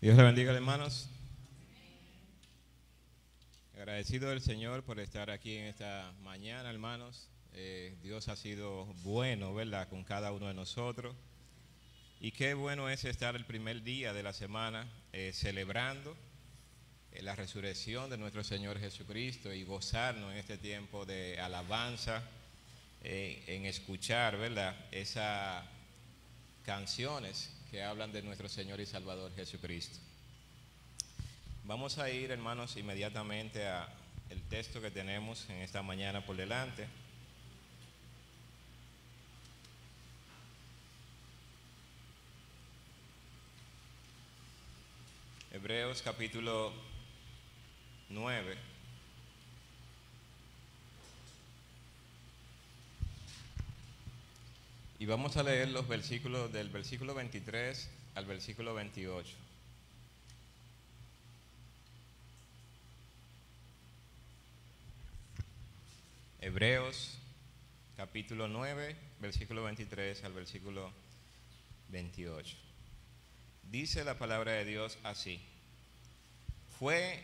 Dios le bendiga, hermanos. Agradecido del Señor por estar aquí en esta mañana, hermanos. Eh, Dios ha sido bueno, ¿verdad?, con cada uno de nosotros. Y qué bueno es estar el primer día de la semana eh, celebrando eh, la resurrección de nuestro Señor Jesucristo y gozarnos en este tiempo de alabanza, en escuchar, ¿verdad?, esas canciones que hablan de nuestro Señor y Salvador Jesucristo. Vamos a ir, hermanos, inmediatamente a el texto que tenemos en esta mañana por delante. Hebreos capítulo 9. Y vamos a leer los versículos del versículo 23 al versículo 28. Hebreos capítulo 9, versículo 23 al versículo 28. Dice la palabra de Dios así. Fue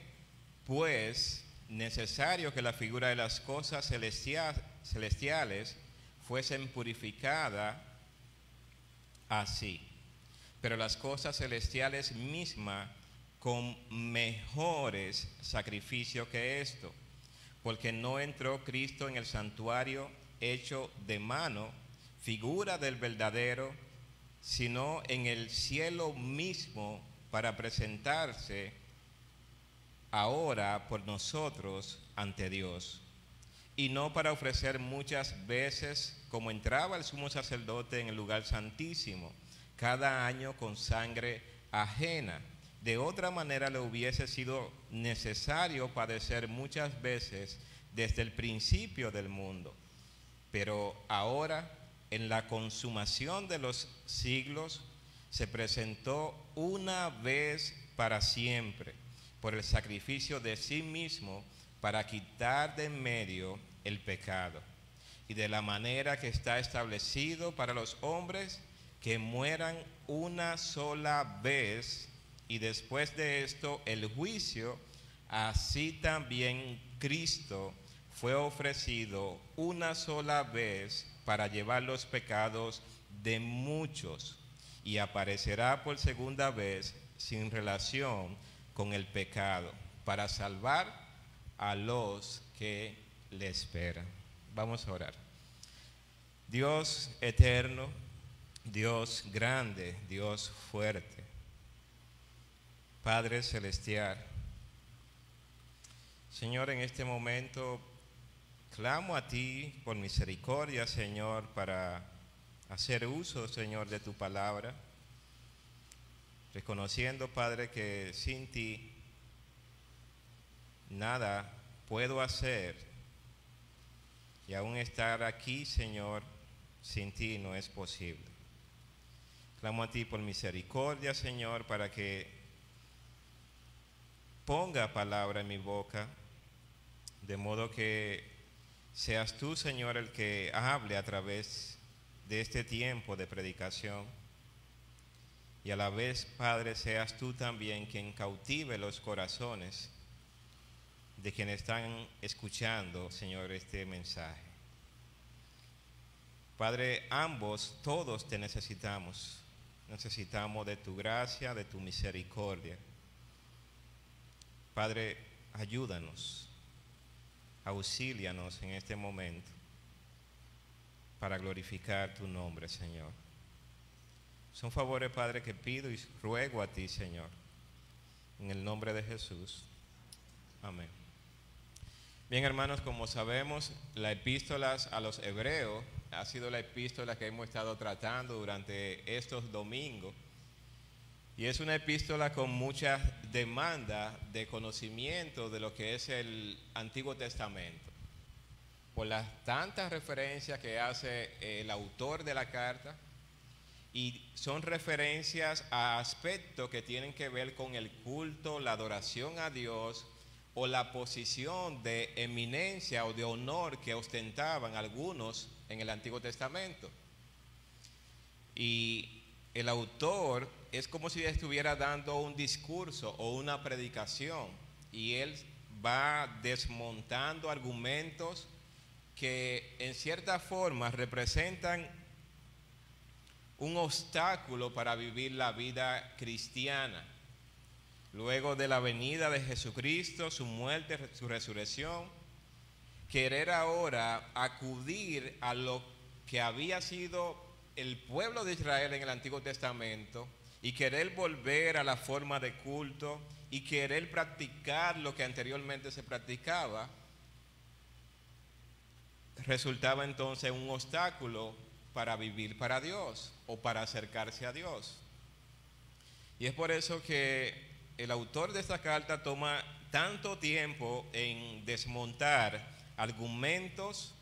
pues necesario que la figura de las cosas celestiales fuesen purificadas así, pero las cosas celestiales mismas con mejores sacrificios que esto, porque no entró Cristo en el santuario hecho de mano, figura del verdadero, sino en el cielo mismo para presentarse ahora por nosotros ante Dios y no para ofrecer muchas veces como entraba el sumo sacerdote en el lugar santísimo, cada año con sangre ajena. De otra manera le hubiese sido necesario padecer muchas veces desde el principio del mundo. Pero ahora, en la consumación de los siglos, se presentó una vez para siempre por el sacrificio de sí mismo para quitar de en medio el pecado. Y de la manera que está establecido para los hombres que mueran una sola vez y después de esto el juicio, así también Cristo fue ofrecido una sola vez para llevar los pecados de muchos y aparecerá por segunda vez sin relación con el pecado para salvar a los que le espera. Vamos a orar. Dios eterno, Dios grande, Dios fuerte, Padre celestial. Señor, en este momento clamo a ti por misericordia, Señor, para hacer uso, Señor, de tu palabra, reconociendo, Padre, que sin ti nada puedo hacer y aún estar aquí, Señor, sin ti no es posible. Clamo a ti por misericordia, Señor, para que ponga palabra en mi boca, de modo que seas tú, Señor, el que hable a través de este tiempo de predicación. Y a la vez, Padre, seas tú también quien cautive los corazones de quienes están escuchando, Señor, este mensaje. Padre, ambos, todos te necesitamos. Necesitamos de tu gracia, de tu misericordia. Padre, ayúdanos, auxílianos en este momento para glorificar tu nombre, Señor. Son favores, Padre, que pido y ruego a ti, Señor, en el nombre de Jesús. Amén. Bien, hermanos, como sabemos, la epístola a los hebreos ha sido la epístola que hemos estado tratando durante estos domingos. Y es una epístola con mucha demanda de conocimiento de lo que es el Antiguo Testamento. Por las tantas referencias que hace el autor de la carta, y son referencias a aspectos que tienen que ver con el culto, la adoración a Dios o la posición de eminencia o de honor que ostentaban algunos en el Antiguo Testamento. Y el autor es como si estuviera dando un discurso o una predicación y él va desmontando argumentos que en cierta forma representan un obstáculo para vivir la vida cristiana. Luego de la venida de Jesucristo, su muerte, su resurrección, querer ahora acudir a lo que había sido el pueblo de Israel en el Antiguo Testamento y querer volver a la forma de culto y querer practicar lo que anteriormente se practicaba, resultaba entonces un obstáculo para vivir para Dios o para acercarse a Dios. Y es por eso que el autor de esta carta toma tanto tiempo en desmontar argumentos,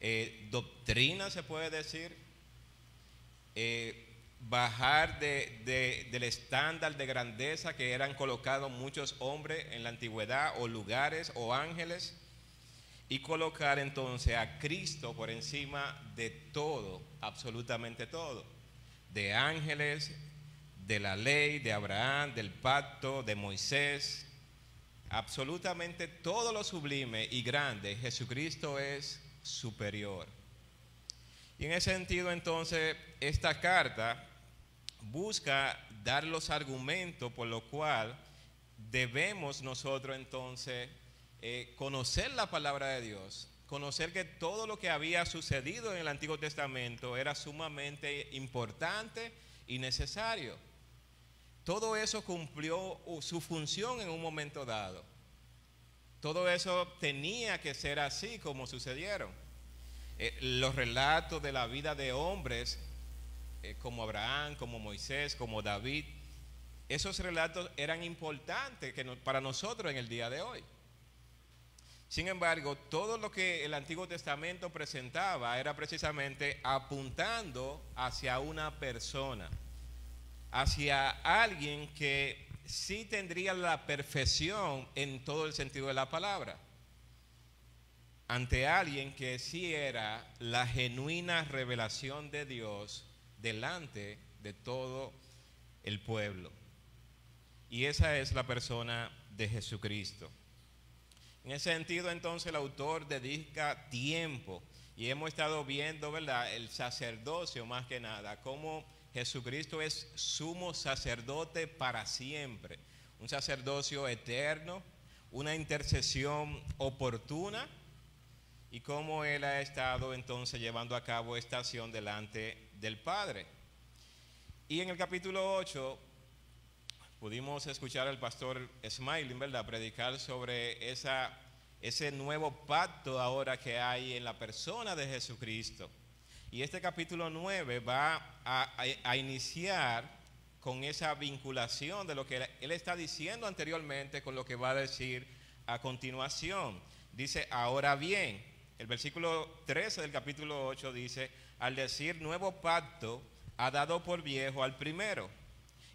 eh, doctrinas se puede decir, eh, bajar del estándar de grandeza que eran colocados muchos hombres en la antigüedad o lugares o ángeles y colocar entonces a Cristo por encima de todo, absolutamente todo, de ángeles, de la ley, de Abraham, del pacto, de Moisés, absolutamente todo lo sublime y grande, Jesucristo es superior. Y en ese sentido entonces esta carta busca dar los argumentos por lo cual debemos nosotros entonces eh, conocer la palabra de Dios, conocer que todo lo que había sucedido en el Antiguo Testamento era sumamente importante y necesario. Todo eso cumplió su función en un momento dado. Todo eso tenía que ser así como sucedieron. Eh, los relatos de la vida de hombres eh, como Abraham, como Moisés, como David, esos relatos eran importantes que para nosotros en el día de hoy. Sin embargo, todo lo que el Antiguo Testamento presentaba era precisamente apuntando hacia una persona, hacia alguien que sí tendría la perfección en todo el sentido de la palabra ante alguien que sí era la genuina revelación de Dios delante de todo el pueblo. Y esa es la persona de Jesucristo. En ese sentido, entonces, el autor dedica tiempo y hemos estado viendo, ¿verdad?, el sacerdocio más que nada, cómo Jesucristo es sumo sacerdote para siempre, un sacerdocio eterno, una intercesión oportuna y cómo él ha estado entonces llevando a cabo esta acción delante del Padre. Y en el capítulo 8 pudimos escuchar al pastor Smiling, ¿verdad?, predicar sobre esa, ese nuevo pacto ahora que hay en la persona de Jesucristo. Y este capítulo 9 va a, iniciar con esa vinculación de lo que él está diciendo anteriormente con lo que va a decir a continuación. Dice, ahora bien, el versículo 13 del capítulo 8 dice, al decir nuevo pacto, ha dado por viejo al primero,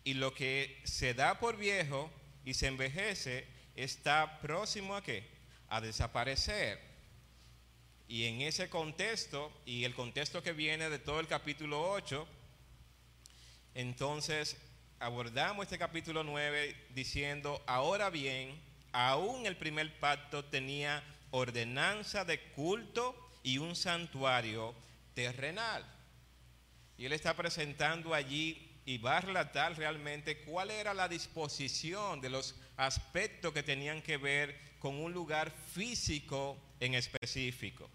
y lo que se da por viejo y se envejece está próximo a qué? A desaparecer. Y en ese contexto, y el contexto que viene de todo el capítulo 8, entonces abordamos este capítulo 9 diciendo, ahora bien, aún el primer pacto tenía ordenanza de culto y un santuario terrenal. Y él está presentando allí y va a relatar realmente cuál era la disposición de los aspectos que tenían que ver con un lugar físico en específico.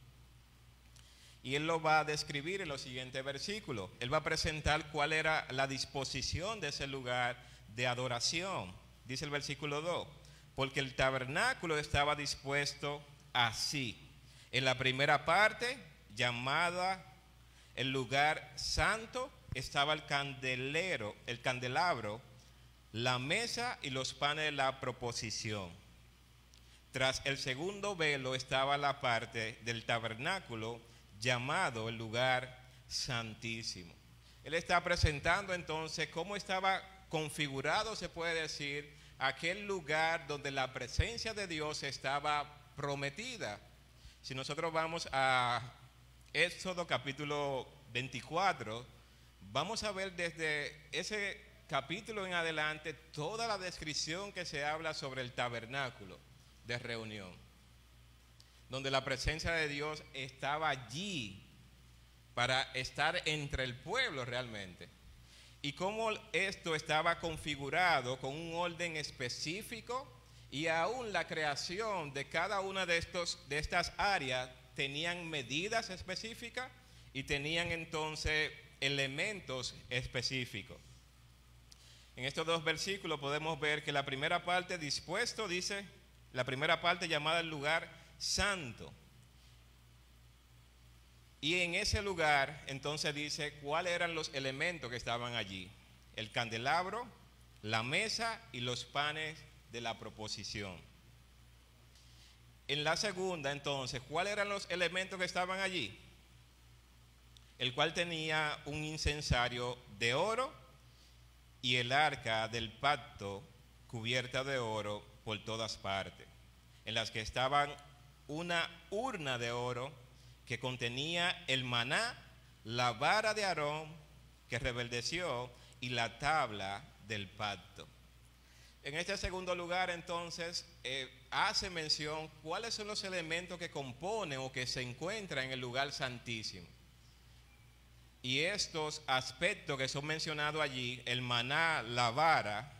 Y él lo va a describir en los siguientes versículos. Él va a presentar cuál era la disposición de ese lugar de adoración. Dice el versículo 2, porque el tabernáculo estaba dispuesto así. En la primera parte, llamada el lugar santo, estaba el candelero, el candelabro, la mesa y los panes de la proposición. Tras el segundo velo estaba la parte del tabernáculo llamado el lugar santísimo. Él está presentando entonces cómo estaba configurado, se puede decir, aquel lugar donde la presencia de Dios estaba prometida. Si nosotros vamos a Éxodo capítulo 24, vamos a ver desde ese capítulo en adelante toda la descripción que se habla sobre el tabernáculo de reunión, donde la presencia de Dios estaba allí para estar entre el pueblo realmente. Y cómo esto estaba configurado con un orden específico y aún la creación de cada una de, estos, de estas áreas tenían medidas específicas y tenían entonces elementos específicos. En estos dos versículos podemos ver que la primera parte dispuesto dice, la primera parte llamada el lugar santo. Y en ese lugar entonces dice cuáles eran los elementos que estaban allí. El candelabro, la mesa y los panes de la proposición. En la segunda entonces, ¿cuáles eran los elementos que estaban allí? el cual tenía un incensario de oro y el arca del pacto cubierta de oro por todas partes, en las que estaban una urna de oro que contenía el maná, la vara de Aarón que rebeldeció y la tabla del pacto. En este segundo lugar, entonces, eh, hace mención cuáles son los elementos que componen o que se encuentran en el lugar santísimo. Y estos aspectos que son mencionados allí, el maná, la vara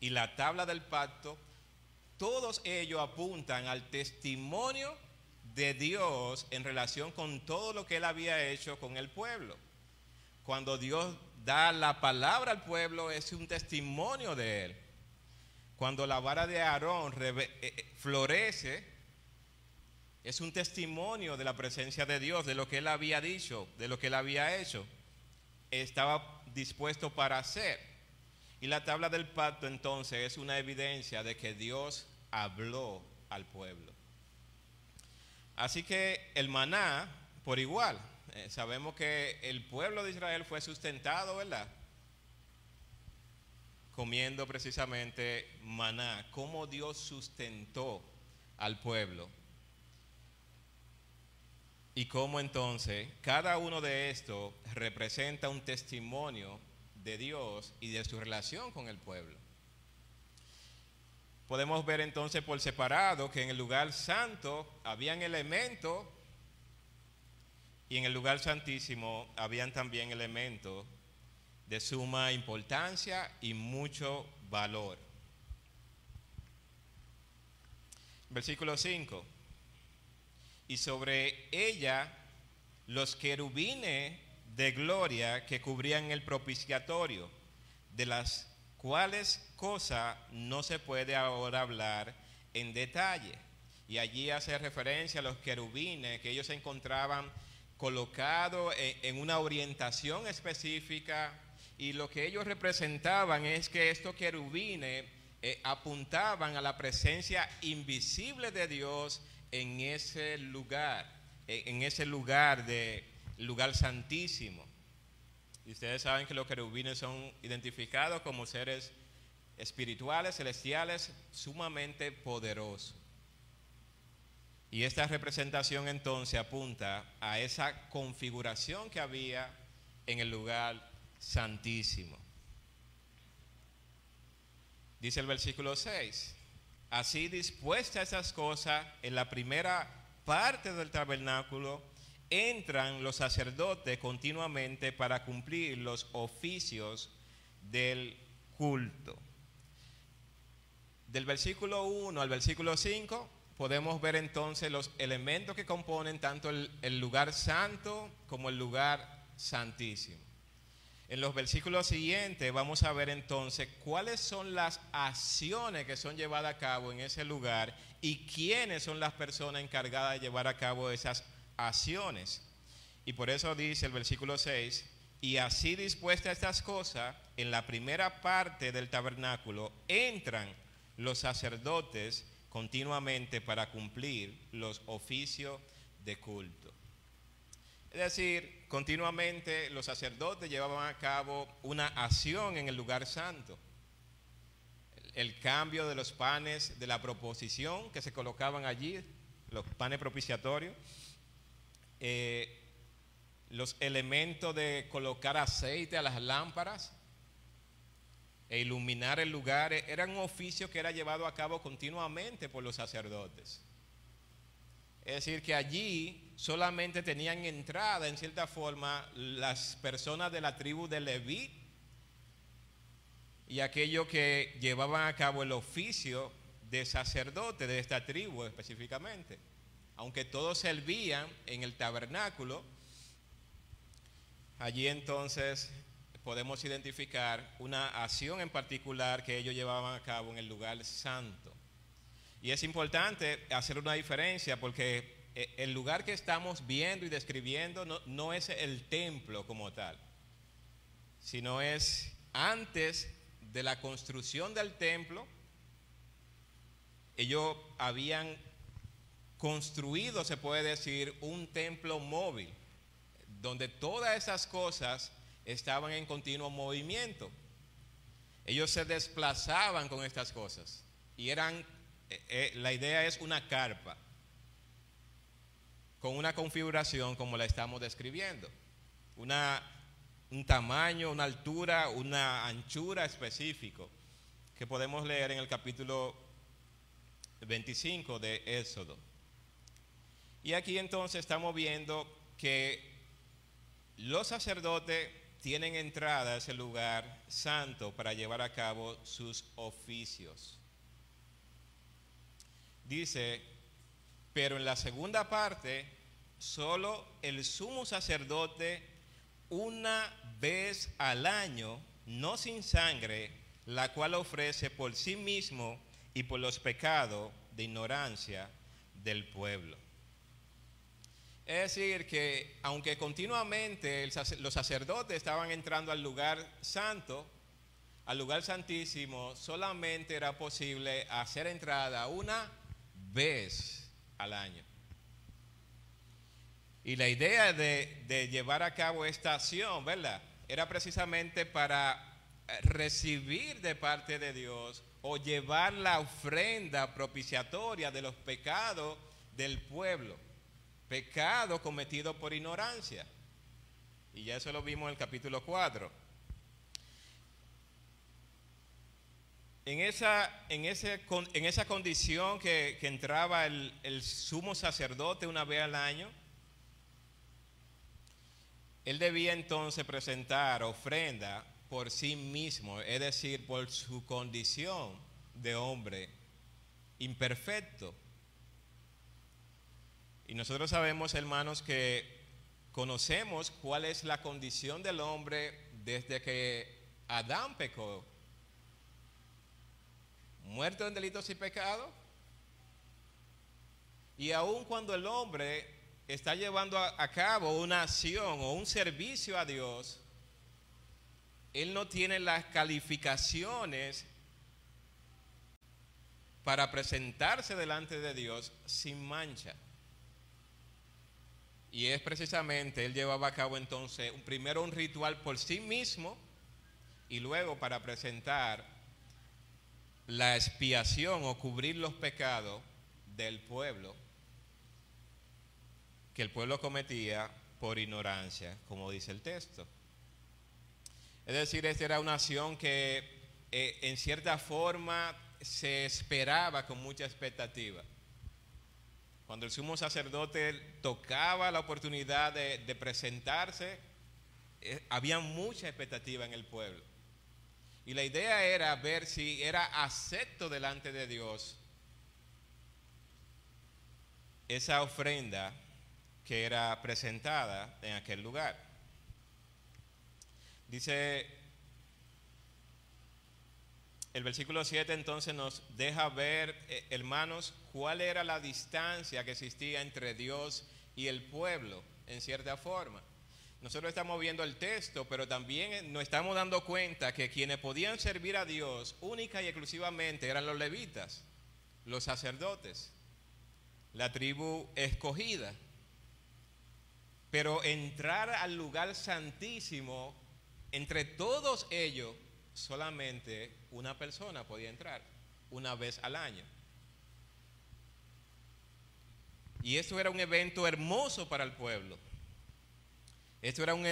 y la tabla del pacto, todos ellos apuntan al testimonio de Dios en relación con todo lo que él había hecho con el pueblo. Cuando Dios da la palabra al pueblo es un testimonio de él. Cuando la vara de Aarón eh, eh, florece, es un testimonio de la presencia de Dios, de lo que Él había dicho, de lo que Él había hecho. Estaba dispuesto para hacer. Y la tabla del pacto entonces es una evidencia de que Dios habló al pueblo. Así que el maná, por igual, eh, sabemos que el pueblo de Israel fue sustentado, ¿verdad? Comiendo precisamente maná, cómo Dios sustentó al pueblo. Y cómo entonces cada uno de estos representa un testimonio de Dios y de su relación con el pueblo. Podemos ver entonces por separado que en el lugar santo habían elementos y en el lugar santísimo habían también elementos de suma importancia y mucho valor. Versículo 5 y sobre ella los querubines de gloria que cubrían el propiciatorio, de las cuales cosa no se puede ahora hablar en detalle. Y allí hace referencia a los querubines, que ellos se encontraban colocados en, una orientación específica y lo que ellos representaban es que estos querubines eh, apuntaban a la presencia invisible de Dios en ese lugar, en ese lugar de lugar santísimo. Y ustedes saben que los querubines son identificados como seres espirituales, celestiales, sumamente poderosos. Y esta representación entonces apunta a esa configuración que había en el lugar santísimo. Dice el versículo 6, así dispuestas esas cosas en la primera parte del tabernáculo, entran los sacerdotes continuamente para cumplir los oficios del culto. Del versículo 1 al versículo 5 podemos ver entonces los elementos que componen tanto el, lugar santo como el lugar santísimo. En los versículos siguientes vamos a ver entonces cuáles son las acciones que son llevadas a cabo en ese lugar y quiénes son las personas encargadas de llevar a cabo esas acciones. Y por eso dice el versículo 6, y así dispuestas estas cosas, en la primera parte del tabernáculo entran los sacerdotes continuamente para cumplir los oficios de culto. Es decir, continuamente los sacerdotes llevaban a cabo una acción en el lugar santo. El cambio de los panes de la proposición que se colocaban allí, los panes propiciatorios, eh, los elementos de colocar aceite a las lámparas e iluminar el lugar, eran un oficio que era llevado a cabo continuamente por los sacerdotes. Es decir, que allí solamente tenían entrada, en cierta forma, las personas de la tribu de Leví y aquellos que llevaban a cabo el oficio de sacerdote de esta tribu específicamente. Aunque todos servían en el tabernáculo, allí entonces podemos identificar una acción en particular que ellos llevaban a cabo en el lugar santo. Y es importante hacer una diferencia porque eh, el lugar que estamos viendo y describiendo no, no, es el templo como tal, sino es antes de la construcción del templo, ellos habían construido, se puede decir, un templo móvil, donde todas esas cosas estaban en continuo movimiento. Ellos se desplazaban con estas cosas y eran eh, eh, la idea es una carpa con una configuración como la estamos describiendo. Una, un tamaño, una altura, una anchura específico que podemos leer en el capítulo 25 de Éxodo. Y aquí entonces estamos viendo que los sacerdotes tienen entrada a ese lugar santo para llevar a cabo sus oficios dice, pero en la segunda parte, solo el sumo sacerdote una vez al año, no sin sangre, la cual ofrece por sí mismo y por los pecados de ignorancia del pueblo. Es decir, que aunque continuamente los sacerdotes estaban entrando al lugar santo, al lugar santísimo, solamente era posible hacer entrada una vez al año. Y la idea de, llevar a cabo esta acción, ¿verdad? Era precisamente para eh, recibir de parte de Dios o llevar la ofrenda propiciatoria de los pecados del pueblo. Pecado cometido por ignorancia. Y ya eso lo vimos en el capítulo 4. en esa, en ese, en esa condición que, entraba el, el, sumo sacerdote una vez al año, él debía entonces presentar ofrenda por sí mismo, es decir, por su condición de hombre imperfecto. Y nosotros sabemos, hermanos, que conocemos cuál es la condición del hombre desde que Adán pecó muerto en delitos y pecados. Y aun cuando el hombre está llevando a, cabo una acción o un servicio a Dios, él no tiene las calificaciones para presentarse delante de Dios sin mancha. Y es precisamente, él llevaba a cabo entonces primero un ritual por sí mismo y luego para presentar la expiación o cubrir los pecados del pueblo que el pueblo cometía por ignorancia, como dice el texto. Es decir, esta era una acción que eh, en cierta forma se esperaba con mucha expectativa. Cuando el sumo sacerdote tocaba la oportunidad de, presentarse, eh, había mucha expectativa en el pueblo. Y la idea era ver si era acepto delante de Dios esa ofrenda que era presentada en aquel lugar. Dice el versículo 7 entonces nos deja ver, eh, hermanos, cuál era la distancia que existía entre Dios y el pueblo, en cierta forma. Nosotros estamos viendo el texto, pero también nos estamos dando cuenta que quienes podían servir a Dios única y exclusivamente eran los levitas, los sacerdotes, la tribu escogida. Pero entrar al lugar santísimo, entre todos ellos, solamente una persona podía entrar, una vez al año. Y esto era un evento hermoso para el pueblo. Esto era un,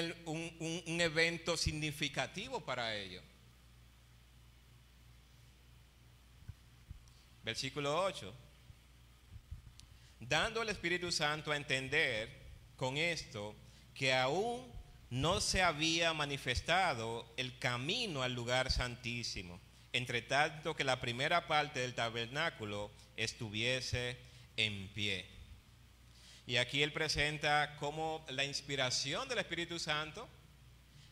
un evento significativo para ellos. Versículo 8. Dando al Espíritu Santo a entender con esto que aún no se había manifestado el camino al lugar santísimo, entre tanto que la primera parte del tabernáculo estuviese en pie. Y aquí él presenta cómo la inspiración del Espíritu Santo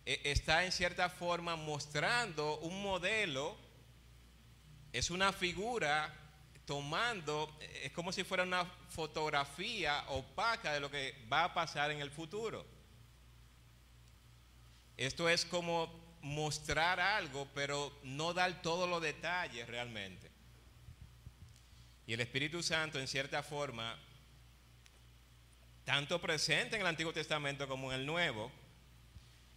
eh, está en cierta forma mostrando un modelo, es una figura tomando, es como si fuera una fotografía opaca de lo que va a pasar en el futuro. Esto es como mostrar algo, pero no dar todos los detalles realmente. Y el Espíritu Santo, en cierta forma, tanto presente en el Antiguo Testamento como en el Nuevo,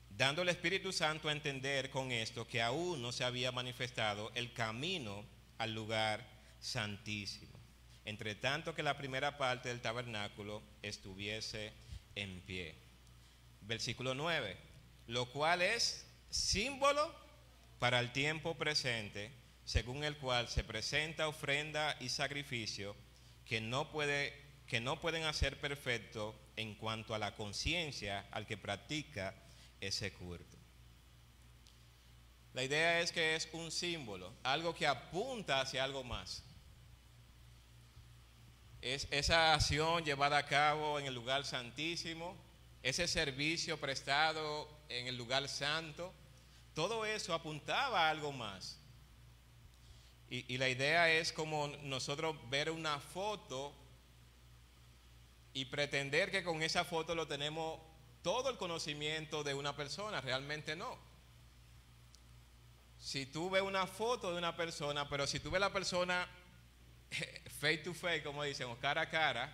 dando al Espíritu Santo a entender con esto que aún no se había manifestado el camino al lugar santísimo, entre tanto que la primera parte del tabernáculo estuviese en pie. Versículo 9, lo cual es símbolo para el tiempo presente, según el cual se presenta ofrenda y sacrificio que no, puede, que no pueden hacer perfecto en cuanto a la conciencia al que practica ese culto. La idea es que es un símbolo, algo que apunta hacia algo más. Es esa acción llevada a cabo en el lugar santísimo, ese servicio prestado en el lugar santo, todo eso apuntaba a algo más. Y, la idea es como nosotros ver una foto y pretender que con esa foto lo tenemos todo el conocimiento de una persona, realmente no. Si tú ves una foto de una persona, pero si tú ves la persona face to face, como dicen, cara a cara,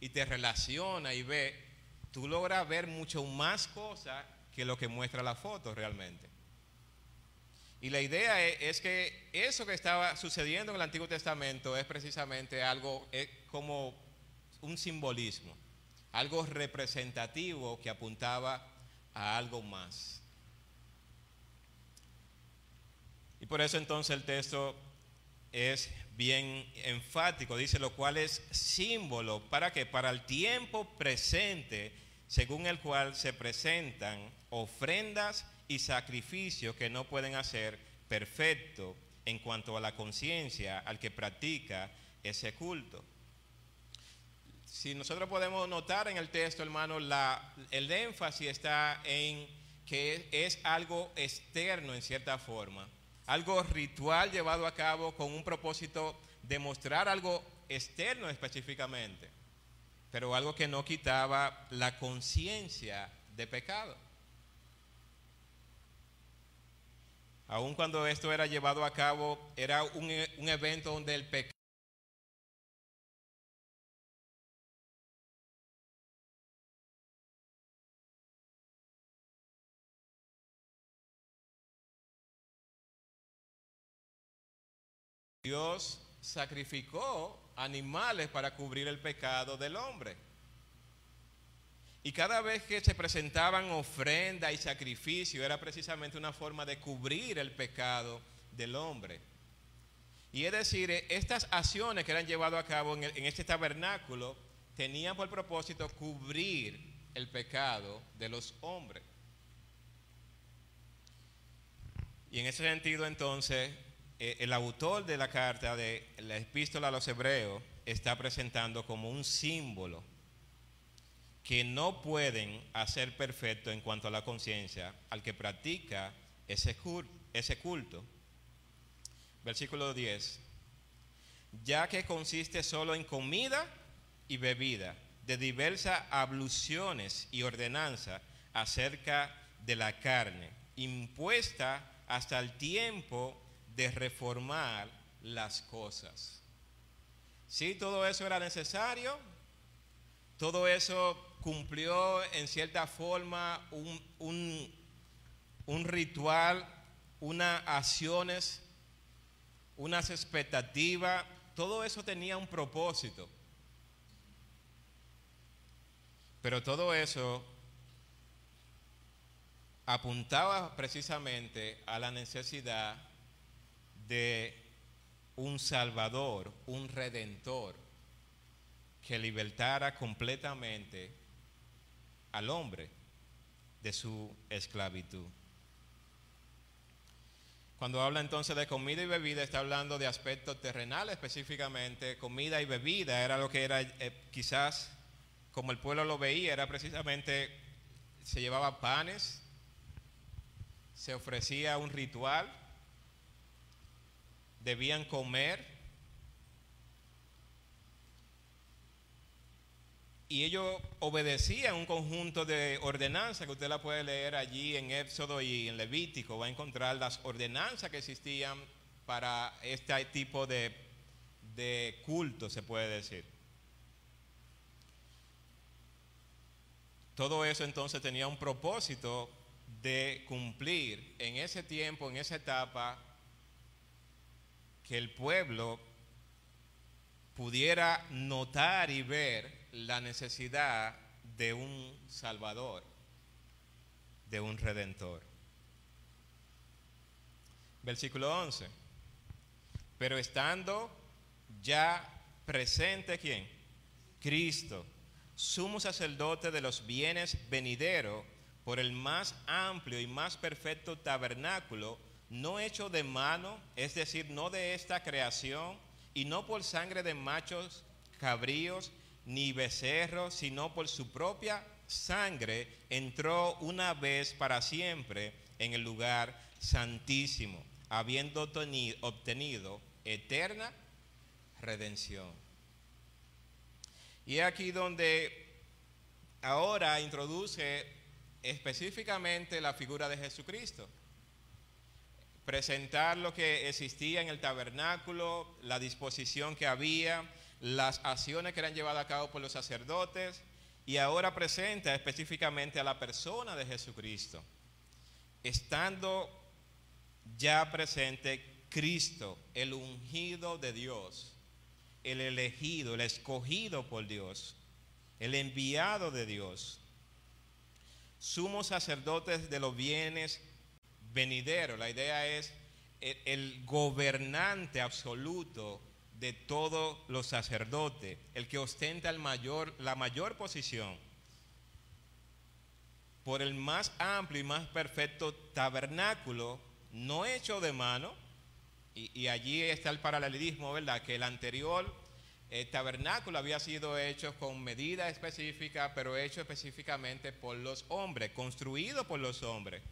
y te relaciona y ve, tú logras ver mucho más cosas que lo que muestra la foto realmente. Y la idea es, que eso que estaba sucediendo en el Antiguo Testamento es precisamente algo es como un simbolismo, algo representativo que apuntaba a algo más. Y por eso entonces el texto es bien enfático, dice lo cual es símbolo para que para el tiempo presente, según el cual se presentan ofrendas y sacrificios que no pueden hacer perfecto en cuanto a la conciencia al que practica ese culto. Si nosotros podemos notar en el texto, hermano, la, el énfasis está en que es algo externo en cierta forma algo ritual llevado a cabo con un propósito de mostrar algo externo específicamente, pero algo que no quitaba la conciencia de pecado. Aun cuando esto era llevado a cabo, era un, e, un evento donde el pecado Dios sacrificó animales para cubrir el pecado del hombre. Y cada vez que se presentaban ofrenda y sacrificio era precisamente una forma de cubrir el pecado del hombre. Y es decir, estas acciones que eran llevadas a cabo en, en este tabernáculo tenían por propósito cubrir el pecado de los hombres. Y en ese sentido entonces eh, el autor de la carta de la epístola a los hebreos está presentando como un símbolo que no pueden hacer perfecto en cuanto a la conciencia al que practica ese, culto. Versículo 10. Ya que consiste solo en comida y bebida, de diversas abluciones y ordenanza acerca de la carne, impuesta hasta el tiempo de reformar las cosas. Sí, todo eso era necesario, todo eso cumplió en cierta forma un, un, ritual, unas acciones, unas expectativas, todo eso tenía un propósito. Pero todo eso apuntaba precisamente a la necesidad de un Salvador, un Redentor, que libertara completamente al hombre de su esclavitud. Cuando habla entonces de comida y bebida, está hablando de aspectos terrenales específicamente. Comida y bebida era lo que era eh, quizás como el pueblo lo veía, era precisamente, se llevaba panes, se ofrecía un ritual, debían comer. Y ellos obedecían un conjunto de ordenanzas que usted la puede leer allí en Éxodo y en Levítico. Va a encontrar las ordenanzas que existían para este tipo de, de culto, se puede decir. Todo eso entonces tenía un propósito de cumplir en ese tiempo, en esa etapa, que el pueblo pudiera notar y ver la necesidad de un Salvador, de un Redentor. Versículo 11. Pero estando ya presente, ¿quién? Cristo, sumo sacerdote de los bienes venideros, por el más amplio y más perfecto tabernáculo, no hecho de mano, es decir, no de esta creación, y no por sangre de machos, cabríos, ni becerros, sino por su propia sangre, entró una vez para siempre en el lugar santísimo, habiendo obtenido eterna redención. Y aquí donde ahora introduce específicamente la figura de Jesucristo presentar lo que existía en el tabernáculo, la disposición que había, las acciones que eran llevadas a cabo por los sacerdotes y ahora presenta específicamente a la persona de Jesucristo, estando ya presente Cristo, el ungido de Dios, el elegido, el escogido por Dios, el enviado de Dios, sumos sacerdotes de los bienes venidero. La idea es el, gobernante absoluto de todos los sacerdotes, el que ostenta el la mayor posición, por el más amplio y más perfecto tabernáculo, no hecho de mano, y, allí está el paralelismo, ¿verdad? Que el anterior eh, tabernáculo había sido hecho con medida específica, pero hecho específicamente por los hombres, construido por los hombres.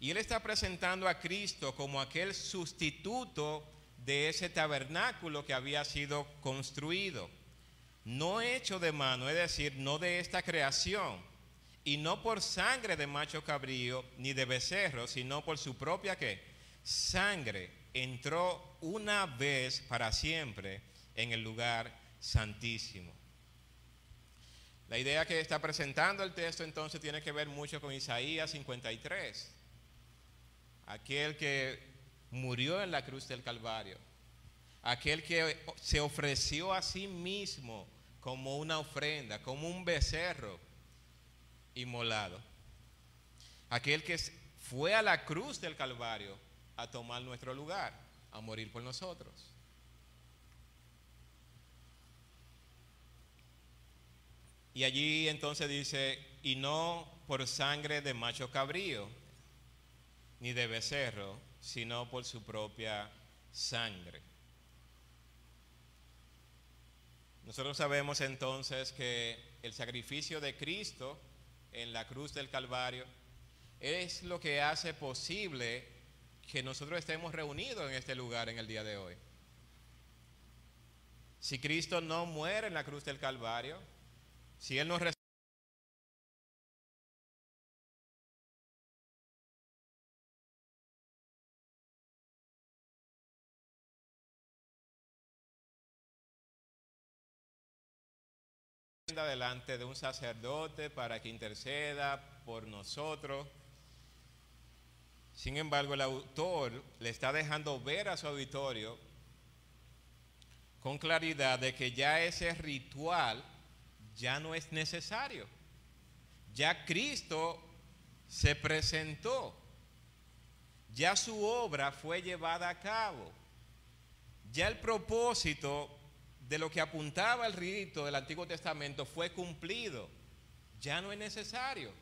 Y él está presentando a Cristo como aquel sustituto de ese tabernáculo que había sido construido. No hecho de mano, es decir, no de esta creación. Y no por sangre de macho cabrío ni de becerro, sino por su propia ¿qué? sangre. Entró una vez para siempre en el lugar santísimo. La idea que está presentando el texto entonces tiene que ver mucho con Isaías 53 aquel que murió en la cruz del Calvario. Aquel que se ofreció a sí mismo como una ofrenda, como un becerro inmolado. Aquel que fue a la cruz del Calvario a tomar nuestro lugar, a morir por nosotros. Y allí entonces dice, y no por sangre de macho cabrío, ni de becerro, sino por su propia sangre. Nosotros sabemos entonces que el sacrificio de Cristo en la cruz del Calvario es lo que hace posible que nosotros estemos reunidos en este lugar en el día de hoy. Si Cristo no muere en la cruz del Calvario, si Él no delante de un sacerdote para que interceda por nosotros. Sin embargo, el autor le está dejando ver a su auditorio con claridad de que ya ese ritual ya no es necesario. Ya Cristo se presentó. Ya su obra fue llevada a cabo. Ya el propósito de lo que apuntaba el rito del Antiguo Testamento fue cumplido. Ya no es necesario.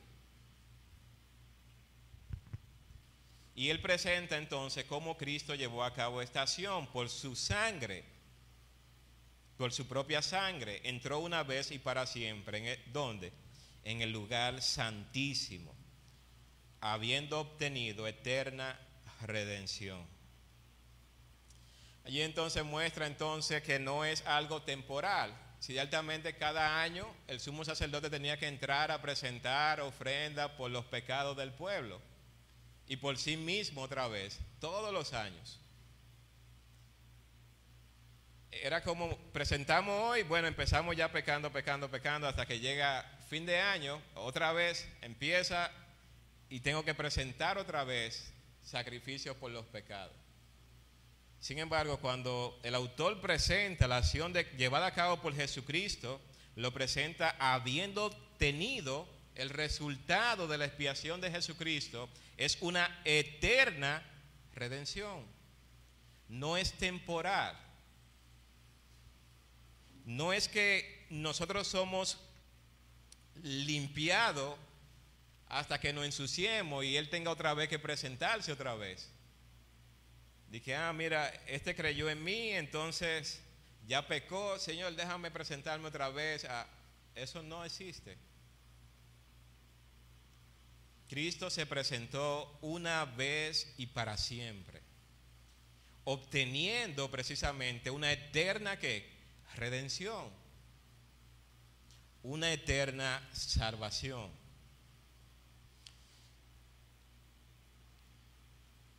Y él presenta entonces cómo Cristo llevó a cabo esta acción por su sangre, por su propia sangre. Entró una vez y para siempre. ¿En el, ¿Dónde? En el lugar santísimo, habiendo obtenido eterna redención. Allí entonces muestra entonces que no es algo temporal. Si altamente cada año el sumo sacerdote tenía que entrar a presentar ofrenda por los pecados del pueblo y por sí mismo otra vez, todos los años. Era como presentamos hoy, bueno, empezamos ya pecando, pecando, pecando, hasta que llega fin de año, otra vez empieza y tengo que presentar otra vez sacrificios por los pecados. Sin embargo, cuando el autor presenta la acción de, llevada a cabo por Jesucristo, lo presenta habiendo tenido el resultado de la expiación de Jesucristo, es una eterna redención. No es temporal. No es que nosotros somos limpiados hasta que nos ensuciemos y Él tenga otra vez que presentarse otra vez. Dije, ah, mira, este creyó en mí, entonces ya pecó, Señor, déjame presentarme otra vez. Eso no existe. Cristo se presentó una vez y para siempre, obteniendo precisamente una eterna ¿qué? redención, una eterna salvación.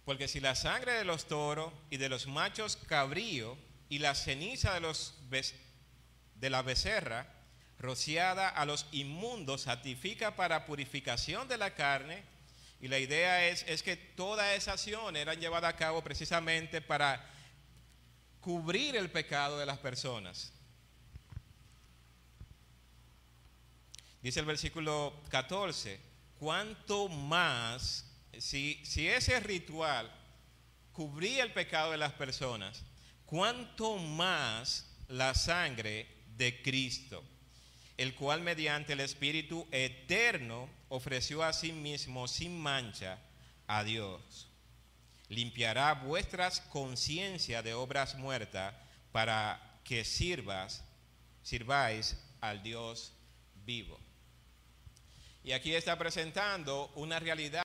Porque si la sangre de los toros y de los machos cabrío y la ceniza de, los de la becerra rociada a los inmundos santifica para purificación de la carne, y la idea es, es que toda esa acción era llevada a cabo precisamente para cubrir el pecado de las personas. Dice el versículo 14, cuanto más si, ese ritual cubría el pecado de las personas, cuánto más la sangre de Cristo, el cual mediante el Espíritu eterno ofreció a sí mismo sin mancha a Dios. Limpiará vuestras conciencias de obras muertas para que sirvas, sirváis al Dios vivo. Y aquí está presentando una realidad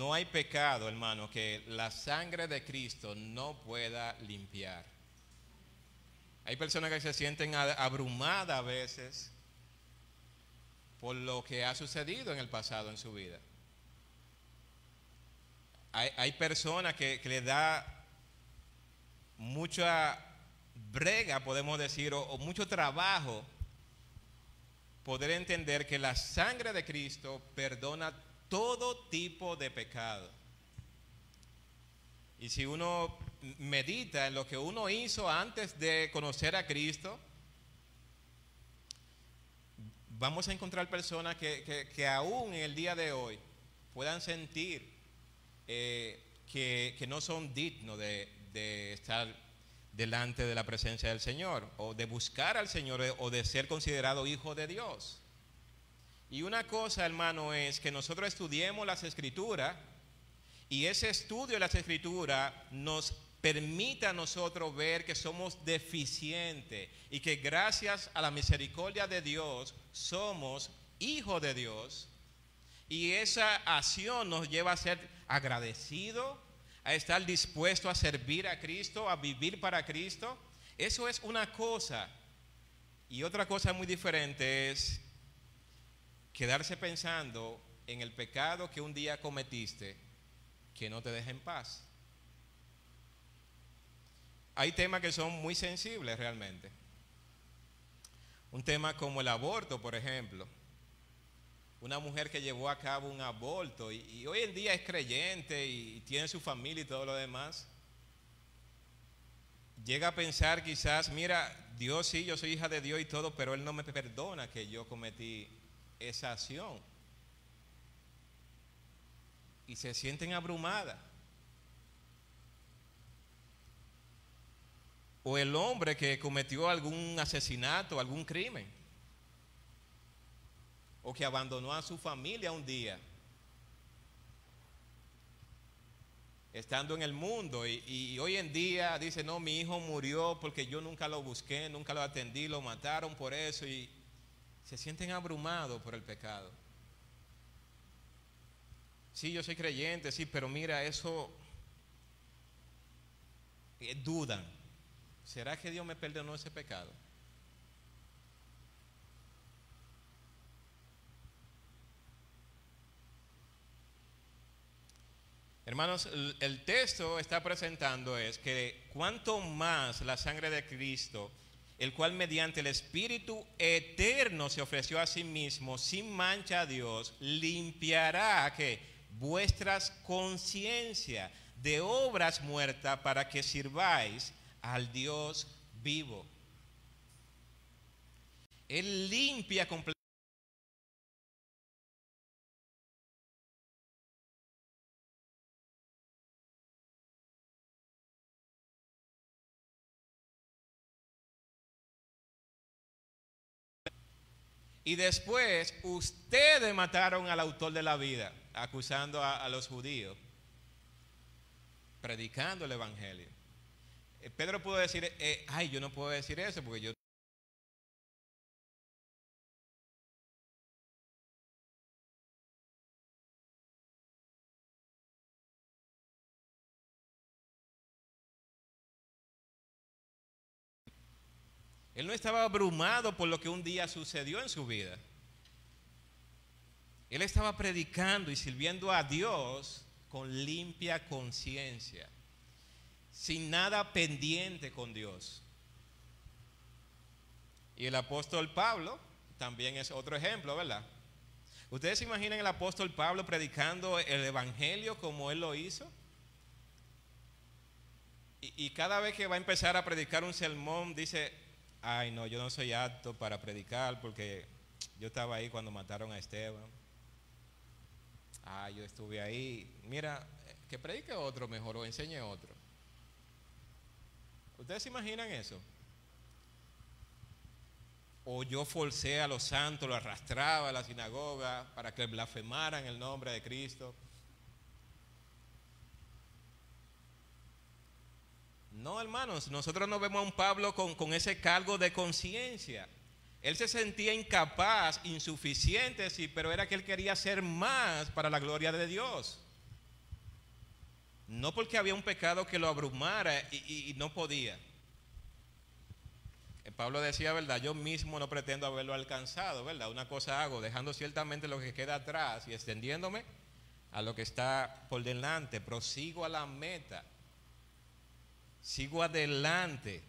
no hay pecado, hermano, que la sangre de Cristo no pueda limpiar. Hay personas que se sienten abrumadas a veces por lo que ha sucedido en el pasado en su vida. Hay, personas que, le da mucha brega, podemos decir, o mucho trabajo poder entender que la sangre de Cristo perdona todo tipo de pecado. Y si uno medita en lo que uno hizo antes de conocer a Cristo, vamos a encontrar personas que, aún en el día de hoy puedan sentir eh, que, no son dignos de, de estar delante de la presencia del Señor, o de buscar al Señor, o de ser considerado hijo de Dios. Y una cosa, hermano, es que nosotros estudiemos las escrituras y ese estudio de las escrituras nos permita a nosotros ver que somos deficientes y que gracias a la misericordia de Dios somos hijos de Dios. Y esa acción nos lleva a ser agradecidos, a estar dispuesto a servir a Cristo, a vivir para Cristo. Eso es una cosa. Y otra cosa muy diferente es quedarse pensando en el pecado que un día cometiste que no te deja en paz. Hay temas que son muy sensibles realmente. Un tema como el aborto, por ejemplo una mujer que llevó a cabo un aborto y, hoy en día es creyente y, tiene su familia y todo lo demás, llega a pensar quizás, mira, Dios sí, yo soy hija de Dios y todo, pero Él no me perdona que yo cometí esa acción. Y se sienten abrumadas. O el hombre que cometió algún asesinato, algún crimen o que abandonó a su familia un día, estando en el mundo y, hoy en día dice, no, mi hijo murió porque yo nunca lo busqué, nunca lo atendí, lo mataron por eso y se sienten abrumados por el pecado. Sí, yo soy creyente, sí, pero mira, eso eh, dudan. ¿Será que Dios me perdonó ese pecado? Hermanos, el texto está presentando es que cuanto más la sangre de Cristo, el cual mediante el Espíritu eterno se ofreció a sí mismo sin mancha a Dios, limpiará que vuestras conciencias de obras muertas para que sirváis al Dios vivo. Él limpia completamente Y después ustedes mataron al autor de la vida, acusando a, los judíos, predicando el Evangelio. Eh, Pedro pudo decir, eh, ay, yo no puedo decir eso porque yo Él no estaba abrumado por lo que un día sucedió en su vida. Él estaba predicando y sirviendo a Dios con limpia conciencia, sin nada pendiente con Dios. Y el apóstol Pablo también es otro ejemplo, ¿verdad? ¿Ustedes se imaginan el apóstol Pablo predicando el Evangelio como él lo hizo? Y, y, cada vez que va a empezar a predicar un sermón, dice, ay no, yo no soy apto para predicar porque yo estaba ahí cuando mataron a Esteban. Ah, yo estuve ahí. Mira, que predique otro mejor o enseñe otro. ¿Ustedes se imaginan eso? O yo forcé a los santos, lo arrastraba a la sinagoga para que blasfemaran el nombre de Cristo. No, hermanos, nosotros no vemos a un Pablo con, ese cargo de conciencia. Él se sentía incapaz, insuficiente, sí, pero era que él quería hacer más para la gloria de Dios. No porque había un pecado que lo abrumara y, y no podía. Eh, Pablo decía, ¿verdad? Yo mismo no pretendo haberlo alcanzado, ¿verdad? Una cosa hago, dejando ciertamente lo que queda atrás y extendiéndome a lo que está por delante. Prosigo a la meta. Sigo adelante.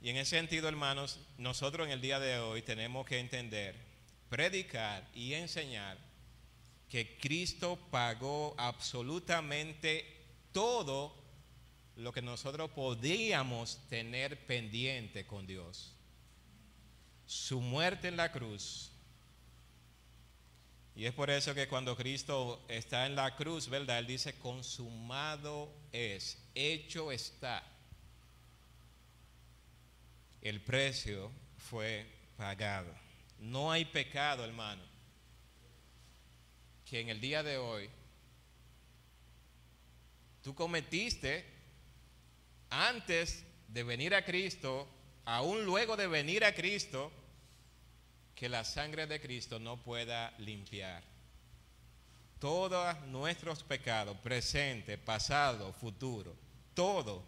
Y en ese sentido, hermanos, nosotros en el día de hoy tenemos que entender, predicar y enseñar que Cristo pagó absolutamente todo lo que nosotros podíamos tener pendiente con Dios. Su muerte en la cruz. Y es por eso que cuando Cristo está en la cruz, ¿verdad? Él dice, consumado es, hecho está. El precio fue pagado. No hay pecado, hermano, que en el día de hoy tú cometiste antes de venir a Cristo, aún luego de venir a Cristo, que la sangre de Cristo no pueda limpiar. Todos nuestros pecados, presente, pasado, futuro, todo,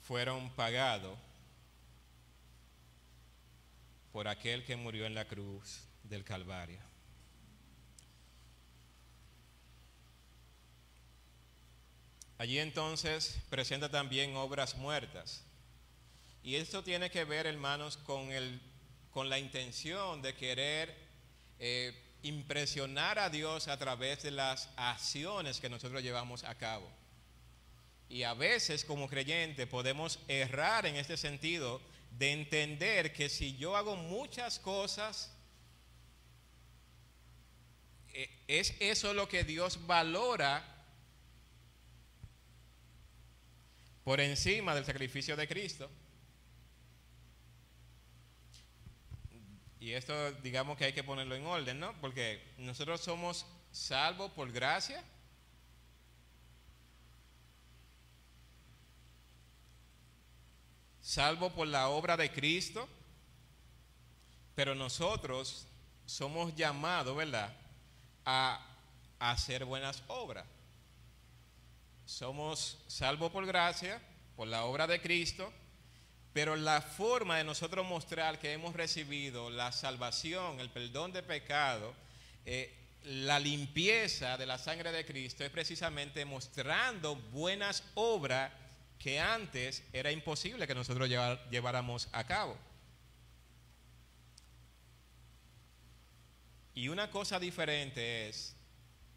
fueron pagados por aquel que murió en la cruz del Calvario. Allí entonces presenta también obras muertas. Y esto tiene que ver, hermanos, con, el, con la intención de querer eh, impresionar a Dios a través de las acciones que nosotros llevamos a cabo. Y a veces como creyente podemos errar en este sentido de entender que si yo hago muchas cosas, eh, es eso lo que Dios valora por encima del sacrificio de Cristo. Y esto digamos que hay que ponerlo en orden, ¿no? Porque nosotros somos salvos por gracia. Salvo por la obra de Cristo. Pero nosotros somos llamados, ¿verdad? A hacer buenas obras somos salvos por gracia, por la obra de Cristo, pero la forma de nosotros mostrar que hemos recibido la salvación, el perdón de pecado, eh, la limpieza de la sangre de Cristo es precisamente mostrando buenas obras que antes era imposible que nosotros lleváramos a cabo. Y una cosa diferente es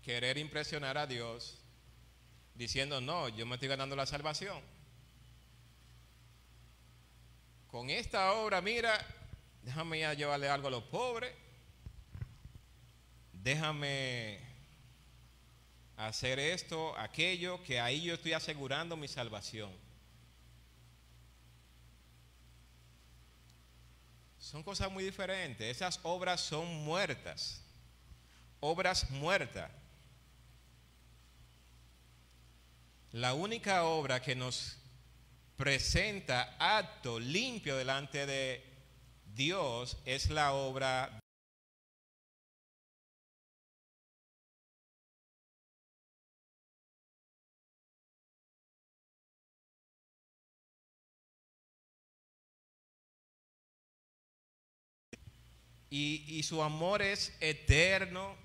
querer impresionar a Dios diciendo, no, yo me estoy ganando la salvación. Con esta obra, mira, déjame ya llevarle algo a los pobres, déjame hacer esto, aquello, que ahí yo estoy asegurando mi salvación. Son cosas muy diferentes. Esas obras son muertas. Obras muertas. La única obra que nos presenta acto limpio delante de Dios es la obra Y, y, su amor es eterno,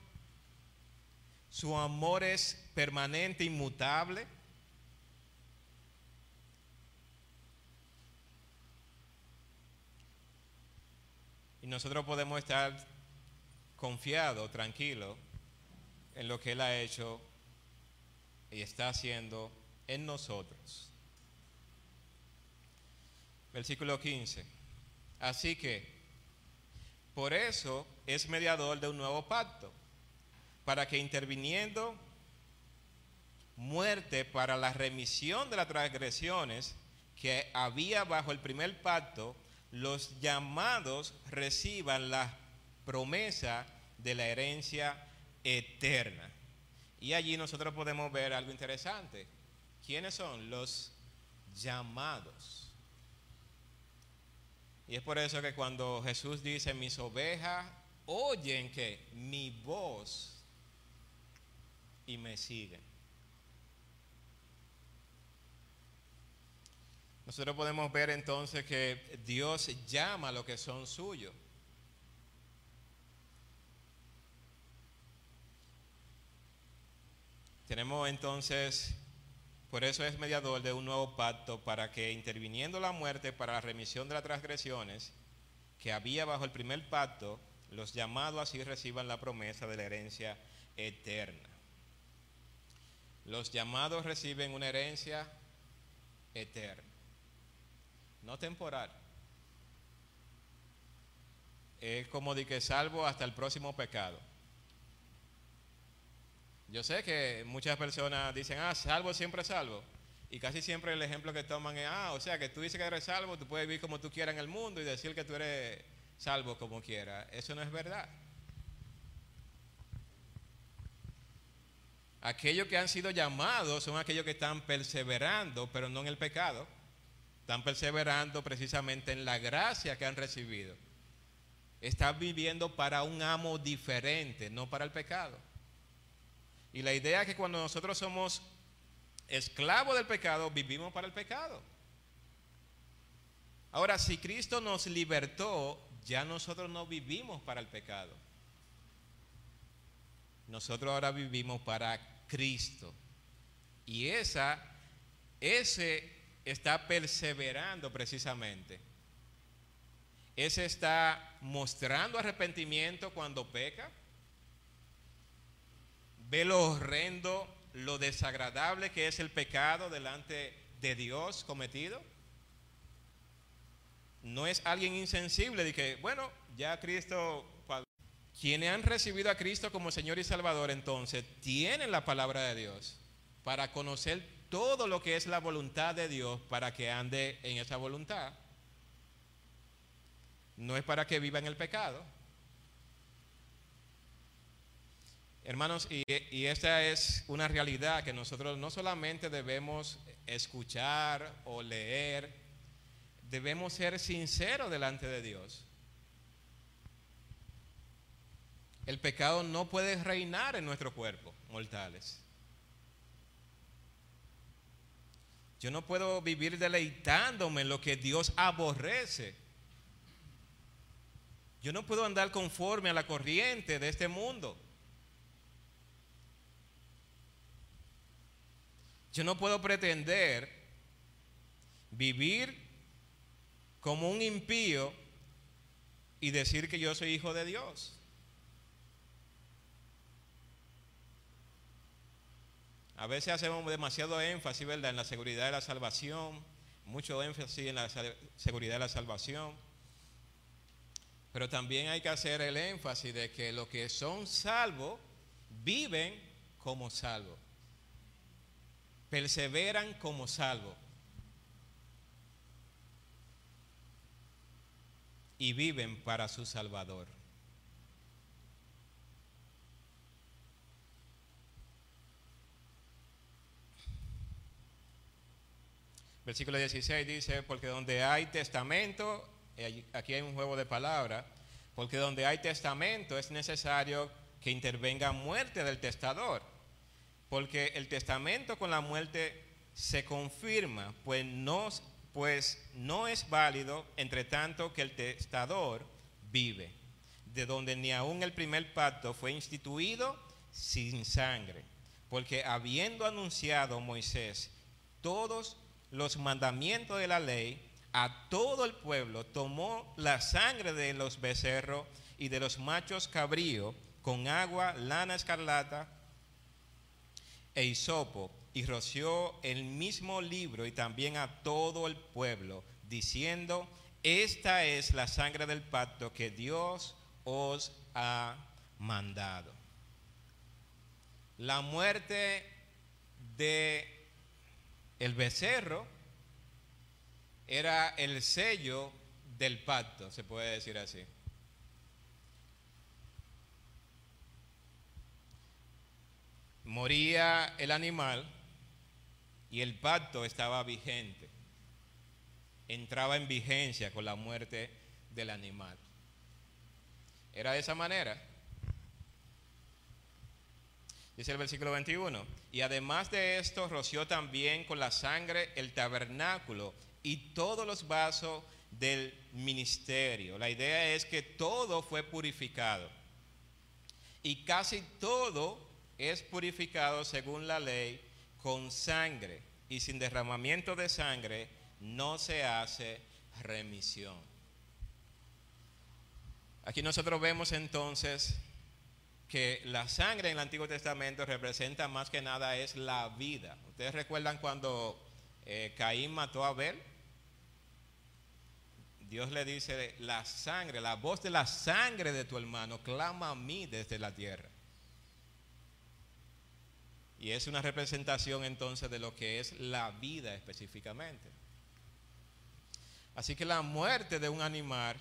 su amor es permanente, inmutable. Y nosotros podemos estar confiados, tranquilos en lo que Él ha hecho y está haciendo en nosotros. Versículo 15. Así que, por eso es mediador de un nuevo pacto, para que interviniendo muerte para la remisión de las transgresiones que había bajo el primer pacto, los llamados reciban la promesa de la herencia eterna. Y allí nosotros podemos ver algo interesante. ¿Quiénes son los llamados? Y es por eso que cuando Jesús dice, mis ovejas oyen que mi voz y me siguen. Nosotros podemos ver entonces que Dios llama a lo que son suyos. Tenemos entonces, por eso es mediador de un nuevo pacto para que interviniendo la muerte para la remisión de las transgresiones que había bajo el primer pacto, los llamados así reciban la promesa de la herencia eterna. Los llamados reciben una herencia eterna, no temporal. Es como de que salvo hasta el próximo pecado. Yo sé que muchas personas dicen, ah, salvo siempre salvo. Y casi siempre el ejemplo que toman es, ah, o sea, que tú dices que eres salvo, tú puedes vivir como tú quieras en el mundo y decir que tú eres salvo como quieras. Eso no es verdad. Aquellos que han sido llamados son aquellos que están perseverando, pero no en el pecado. Están perseverando precisamente en la gracia que han recibido. Están viviendo para un amo diferente, no para el pecado. Y la idea es que cuando nosotros somos esclavos del pecado, vivimos para el pecado. Ahora, si Cristo nos libertó, ya nosotros no vivimos para el pecado. Nosotros ahora vivimos para Cristo. Y esa, ese está perseverando precisamente. Ese está mostrando arrepentimiento cuando peca ve lo horrendo, lo desagradable que es el pecado delante de Dios cometido. No es alguien insensible de que, bueno, ya Cristo, quienes han recibido a Cristo como Señor y Salvador, entonces tienen la palabra de Dios para conocer todo lo que es la voluntad de Dios para que ande en esa voluntad. No es para que viva en el pecado. Hermanos, y, esta es una realidad que nosotros no solamente debemos escuchar o leer, debemos ser sinceros delante de Dios. El pecado no puede reinar en nuestro cuerpo, mortales. Yo no puedo vivir deleitándome en lo que Dios aborrece. Yo no puedo andar conforme a la corriente de este mundo. Yo no puedo pretender vivir como un impío y decir que yo soy hijo de Dios. A veces hacemos demasiado énfasis, ¿verdad?, en la seguridad de la salvación, mucho énfasis en la seguridad de la salvación. Pero también hay que hacer el énfasis de que los que son salvos viven como salvos perseveran como salvo y viven para su Salvador. Versículo 16 dice, porque donde hay testamento, aquí hay un juego de palabras, porque donde hay testamento es necesario que intervenga muerte del testador porque el testamento con la muerte se confirma, pues no, pues no es válido entre tanto que el testador vive, de donde ni aún el primer pacto fue instituido sin sangre, porque habiendo anunciado Moisés todos los mandamientos de la ley, a todo el pueblo tomó la sangre de los becerros y de los machos cabríos con agua, lana escarlata, e hisopo y roció el mismo libro y también a todo el pueblo, diciendo, esta es la sangre del pacto que Dios os ha mandado. La muerte de el becerro era el sello del pacto, se puede decir así. moría el animal y el pacto estaba vigente. Entraba en vigencia con la muerte del animal. Era de esa manera. Dice el versículo 21. Y además de esto, roció también con la sangre el tabernáculo y todos los vasos del ministerio. La idea es que todo fue purificado. Y casi todo es purificado según la ley con sangre. Y sin derramamiento de sangre no se hace remisión. Aquí nosotros vemos entonces que la sangre en el Antiguo Testamento representa más que nada es la vida. ¿Ustedes recuerdan cuando eh, Caín mató a Abel? Dios le dice, la sangre, la voz de la sangre de tu hermano clama a mí desde la tierra. Y es una representación entonces de lo que es la vida específicamente. Así que la muerte de un animal,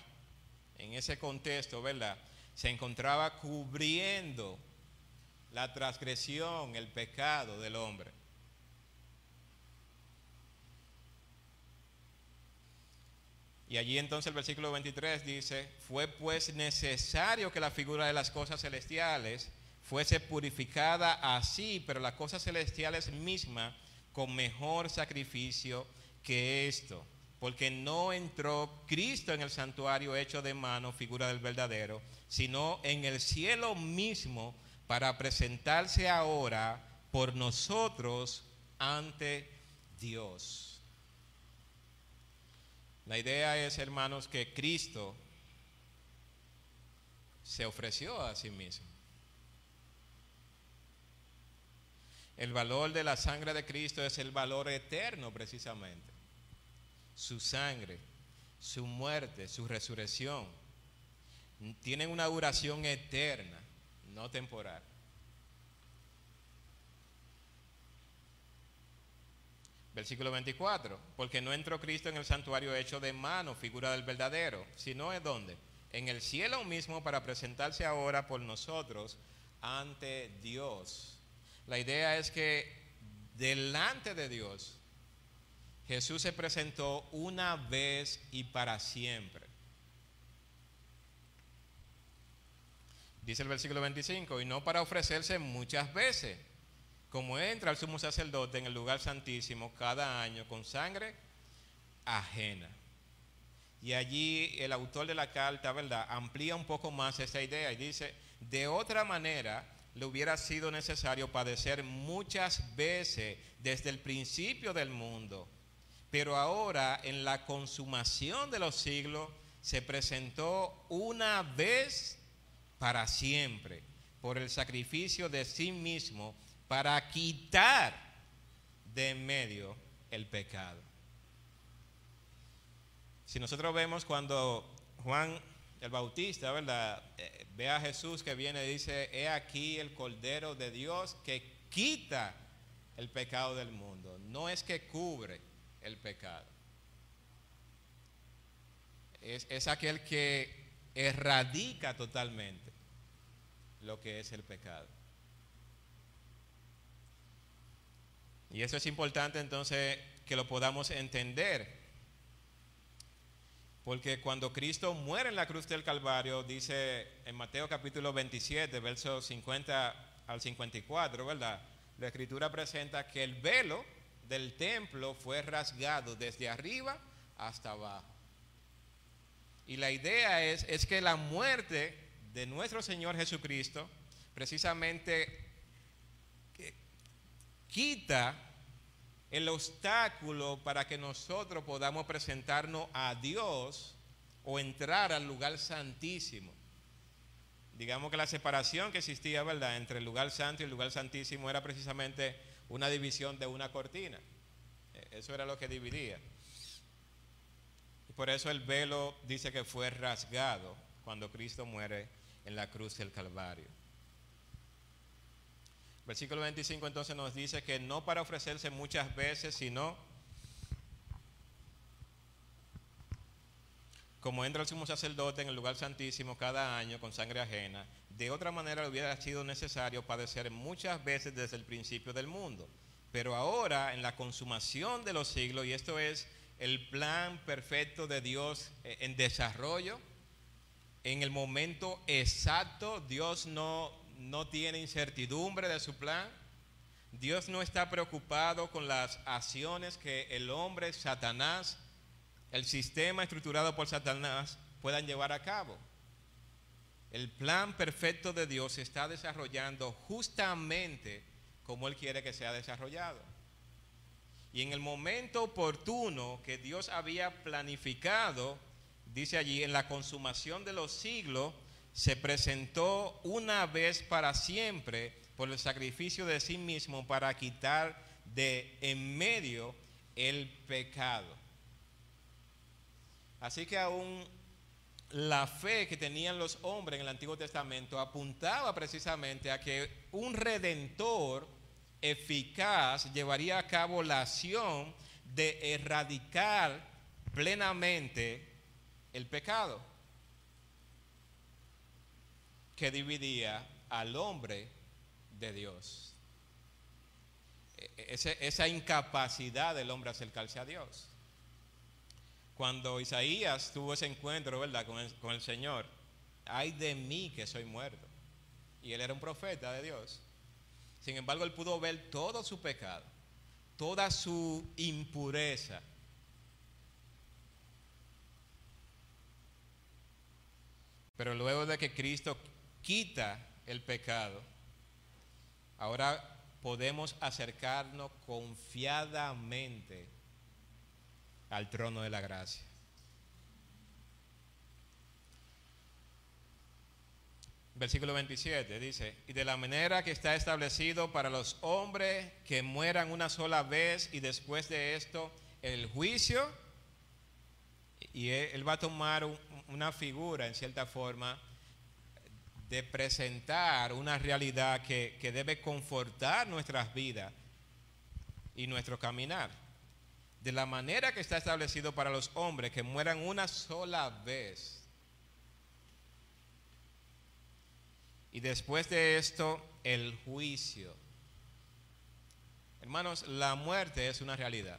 en ese contexto, ¿verdad? Se encontraba cubriendo la transgresión, el pecado del hombre. Y allí entonces el versículo 23 dice, fue pues necesario que la figura de las cosas celestiales fuese purificada así, pero las cosas celestiales mismas con mejor sacrificio que esto, porque no entró Cristo en el santuario hecho de mano, figura del verdadero, sino en el cielo mismo para presentarse ahora por nosotros ante Dios. La idea es, hermanos, que Cristo se ofreció a sí mismo. El valor de la sangre de Cristo es el valor eterno precisamente. Su sangre, su muerte, su resurrección, tienen una duración eterna, no temporal. Versículo 24, porque no entró Cristo en el santuario hecho de mano, figura del verdadero, sino es donde? En el cielo mismo para presentarse ahora por nosotros ante Dios. La idea es que delante de Dios Jesús se presentó una vez y para siempre. Dice el versículo 25, y no para ofrecerse muchas veces como entra el sumo sacerdote en el lugar santísimo cada año con sangre ajena. Y allí el autor de la carta, ¿verdad?, amplía un poco más esa idea y dice, de otra manera le hubiera sido necesario padecer muchas veces desde el principio del mundo, pero ahora en la consumación de los siglos se presentó una vez para siempre por el sacrificio de sí mismo para quitar de en medio el pecado. Si nosotros vemos cuando Juan el Bautista, ¿verdad? Eh, ve a Jesús que viene y dice, he aquí el Cordero de Dios que quita el pecado del mundo. No es que cubre el pecado. Es, es aquel que erradica totalmente lo que es el pecado. Y eso es importante entonces que lo podamos entender. Porque cuando Cristo muere en la cruz del Calvario, dice en Mateo capítulo 27, versos 50 al 54, ¿verdad? La escritura presenta que el velo del templo fue rasgado desde arriba hasta abajo. Y la idea es, es que la muerte de nuestro Señor Jesucristo precisamente quita el obstáculo para que nosotros podamos presentarnos a Dios o entrar al lugar santísimo. Digamos que la separación que existía, ¿verdad?, entre el lugar santo y el lugar santísimo era precisamente una división de una cortina. E, eso era lo que dividía. Y por eso el velo dice que fue rasgado cuando Cristo muere en la cruz del Calvario. Versículo 25 entonces nos dice que no para ofrecerse muchas veces, sino como entra el sumo sacerdote en el lugar santísimo cada año con sangre ajena, de otra manera hubiera sido necesario padecer muchas veces desde el principio del mundo. Pero ahora, en la consumación de los siglos, y esto es el plan perfecto de Dios eh, en desarrollo, en el momento exacto. Dios no, no tiene incertidumbre de su plan. Dios no está preocupado con las acciones que el hombre, Satanás, el sistema estructurado por Satanás puedan llevar a cabo. El plan perfecto de Dios se está desarrollando justamente como Él quiere que sea desarrollado. Y en el momento oportuno que Dios había planificado, dice allí, en la consumación de los siglos, se presentó una vez para siempre por el sacrificio de sí mismo para quitar de en medio el pecado. Así que aún la fe que tenían los hombres en el Antiguo Testamento apuntaba precisamente a que un redentor eficaz llevaría a cabo la acción de erradicar plenamente el pecado que dividía al hombre de Dios. E, e, esa incapacidad del hombre acercarse a Dios. Cuando Isaías tuvo ese encuentro, ¿verdad?, con el, con el Señor, ay de mí que soy muerto. Y él era un profeta de Dios. Sin embargo, él pudo ver todo su pecado, toda su impureza. Pero luego de que Cristo quita el pecado, ahora podemos acercarnos confiadamente al trono de la gracia. Versículo 27 dice, y de la manera que está establecido para los hombres que mueran una sola vez y después de esto el juicio, y él, va a tomar una figura en cierta forma de presentar una realidad que, que debe confortar nuestras vidas y nuestro caminar de la manera que está establecido para los hombres que mueran una sola vez. Y después de esto, el juicio. Hermanos, la muerte es una realidad.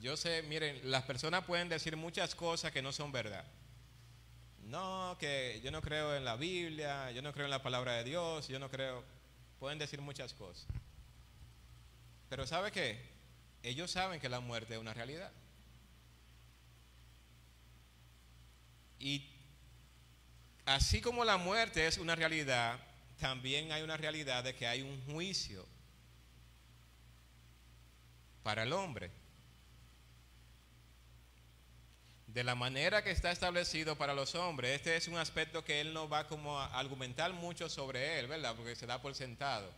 Yo sé, miren, las personas pueden decir muchas cosas que no son verdad. No, que yo no creo en la Biblia, yo no creo en la palabra de Dios, yo no creo. Pueden decir muchas cosas. Pero ¿sabe qué? Ellos saben que la muerte es una realidad. Y así como la muerte es una realidad, también hay una realidad de que hay un juicio para el hombre. De la manera que está establecido para los hombres, este es un aspecto que él no va como a argumentar mucho sobre él, ¿verdad? Porque se da por sentado.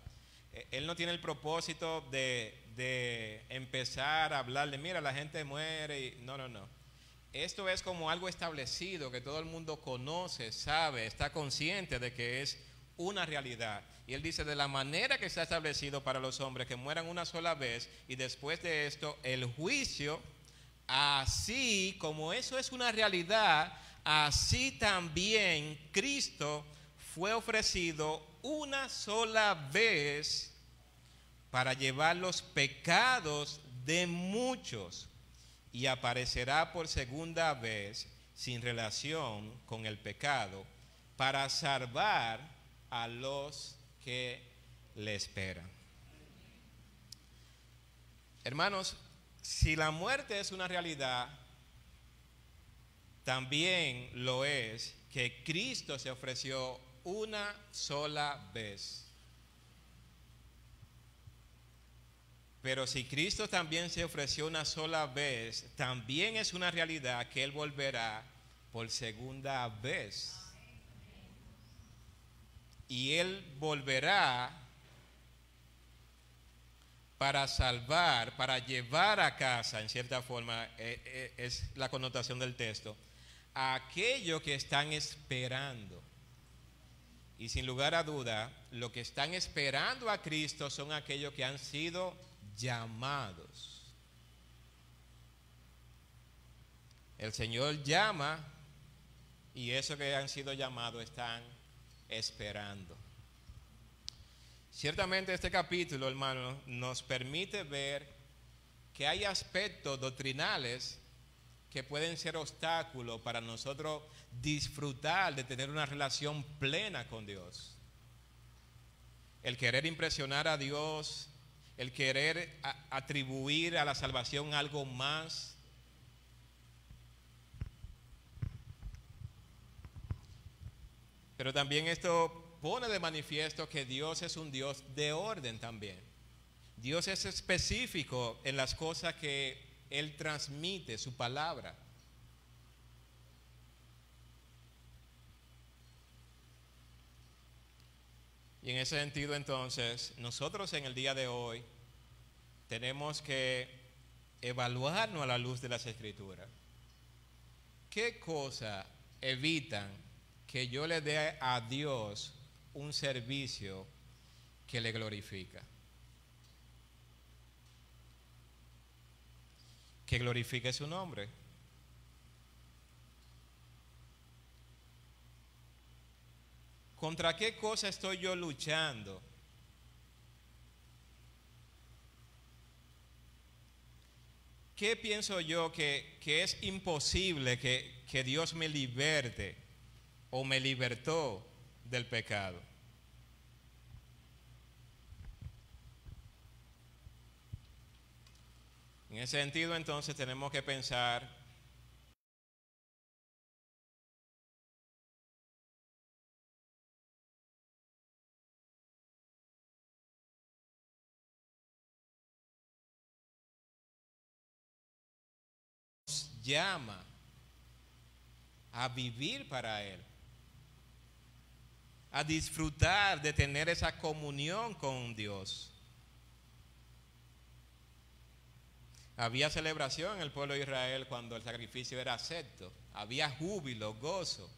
Eh, él no tiene el propósito de, de empezar a hablar de, mira, la gente muere y no, no, no. Esto es como algo establecido que todo el mundo conoce, sabe, está consciente de que es una realidad. Y él dice, de la manera que está establecido para los hombres que mueran una sola vez y después de esto el juicio, así como eso es una realidad, así también Cristo fue ofrecido una sola vez para llevar los pecados de muchos y aparecerá por segunda vez sin relación con el pecado para salvar a los que le esperan. Hermanos, si la muerte es una realidad, también lo es que Cristo se ofreció una sola vez. Pero si Cristo también se ofreció una sola vez, también es una realidad que Él volverá por segunda vez. Y Él volverá para salvar, para llevar a casa, en cierta forma, eh, eh, es la connotación del texto, a aquellos que están esperando. Y sin lugar a duda, lo que están esperando a Cristo son aquellos que han sido llamados. El Señor llama y esos que han sido llamados están esperando. Ciertamente este capítulo, hermano, nos permite ver que hay aspectos doctrinales que pueden ser obstáculos para nosotros disfrutar de tener una relación plena con Dios. El querer impresionar a Dios, el querer atribuir a la salvación algo más. Pero también esto pone de manifiesto que Dios es un Dios de orden también. Dios es específico en las cosas que Él transmite, su palabra. Y en ese sentido entonces, nosotros en el día de hoy tenemos que evaluarnos a la luz de las escrituras. ¿Qué cosas evitan que yo le dé a Dios un servicio que le glorifica? Que glorifique su nombre. ¿Contra qué cosa estoy yo luchando? ¿Qué pienso yo que, es imposible que, que Dios me liberte o me libertó del pecado? En ese sentido, entonces, tenemos que pensar llama a vivir para Él, a disfrutar de tener esa comunión con Dios. Había celebración en el pueblo de Israel cuando el sacrificio era acepto, había júbilo, gozo.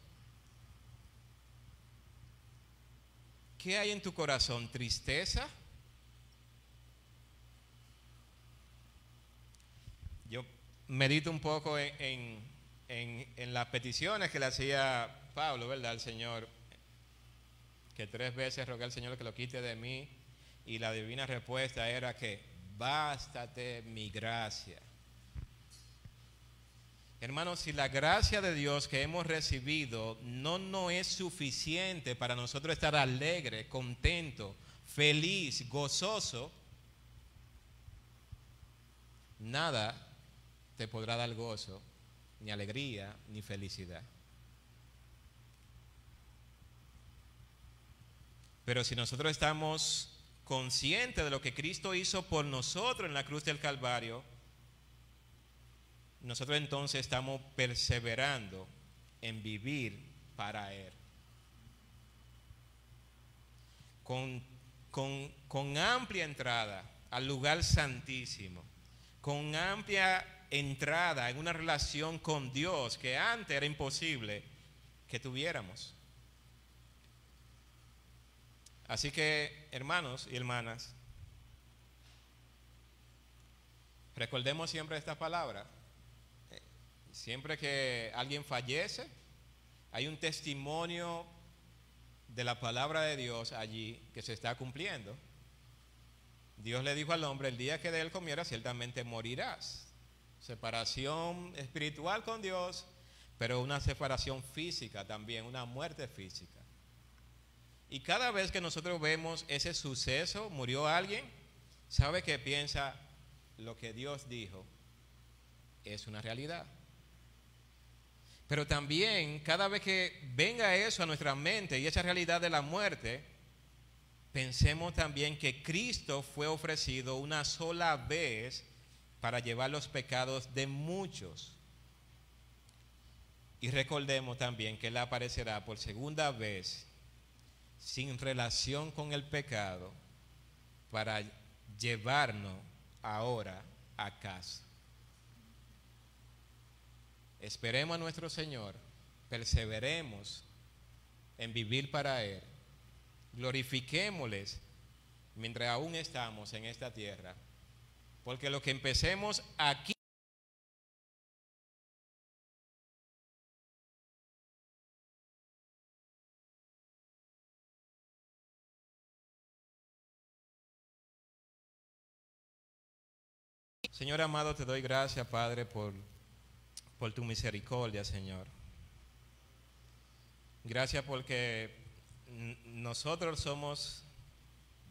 ¿Qué hay en tu corazón? ¿Tristeza? Yo medito un poco en, las peticiones que le hacía Pablo, ¿verdad? Al Señor, que tres veces rogué al Señor que lo quite de mí y la divina respuesta era que bástate mi gracia. Hermanos, si la gracia de Dios que hemos recibido no, no es suficiente para nosotros estar alegre, contento, feliz, gozoso, nada te podrá dar gozo, ni alegría, ni felicidad. Pero si nosotros estamos conscientes de lo que Cristo hizo por nosotros en la cruz del Calvario, nosotros entonces estamos perseverando en vivir para Él. Con, con, con amplia entrada al lugar santísimo, con amplia entrada en una relación con Dios que antes era imposible que tuviéramos. Así que, hermanos y hermanas, recordemos siempre esta palabra. Siempre que alguien fallece, hay un testimonio de la palabra de Dios allí que se está cumpliendo. Dios le dijo al hombre, el día que de él comiera, ciertamente morirás separación espiritual con Dios, pero una separación física también, una muerte física. Y cada vez que nosotros vemos ese suceso, murió alguien, sabe que piensa lo que Dios dijo es una realidad. Pero también cada vez que venga eso a nuestra mente y esa realidad de la muerte, pensemos también que Cristo fue ofrecido una sola vez para llevar los pecados de muchos. Y recordemos también que Él aparecerá por segunda vez sin relación con el pecado para llevarnos ahora a casa. Esperemos a nuestro Señor, perseveremos en vivir para Él, glorifiquémosles mientras aún estamos en esta tierra porque lo que empecemos aquí Señor amado, te doy gracias, Padre, por, por tu misericordia, Señor. Gracias porque nosotros somos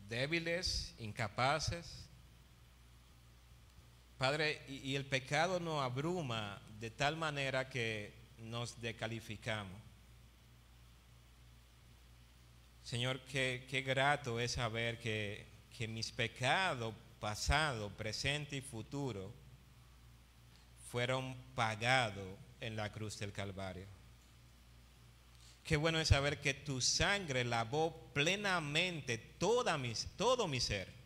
débiles, incapaces. Padre, y, el pecado nos abruma de tal manera que nos descalificamos. Señor, qué, qué grato es saber que, que mis pecados pasado, presente y futuro fueron pagados en la cruz del Calvario. Qué bueno es saber que tu sangre lavó plenamente toda mis, todo mi ser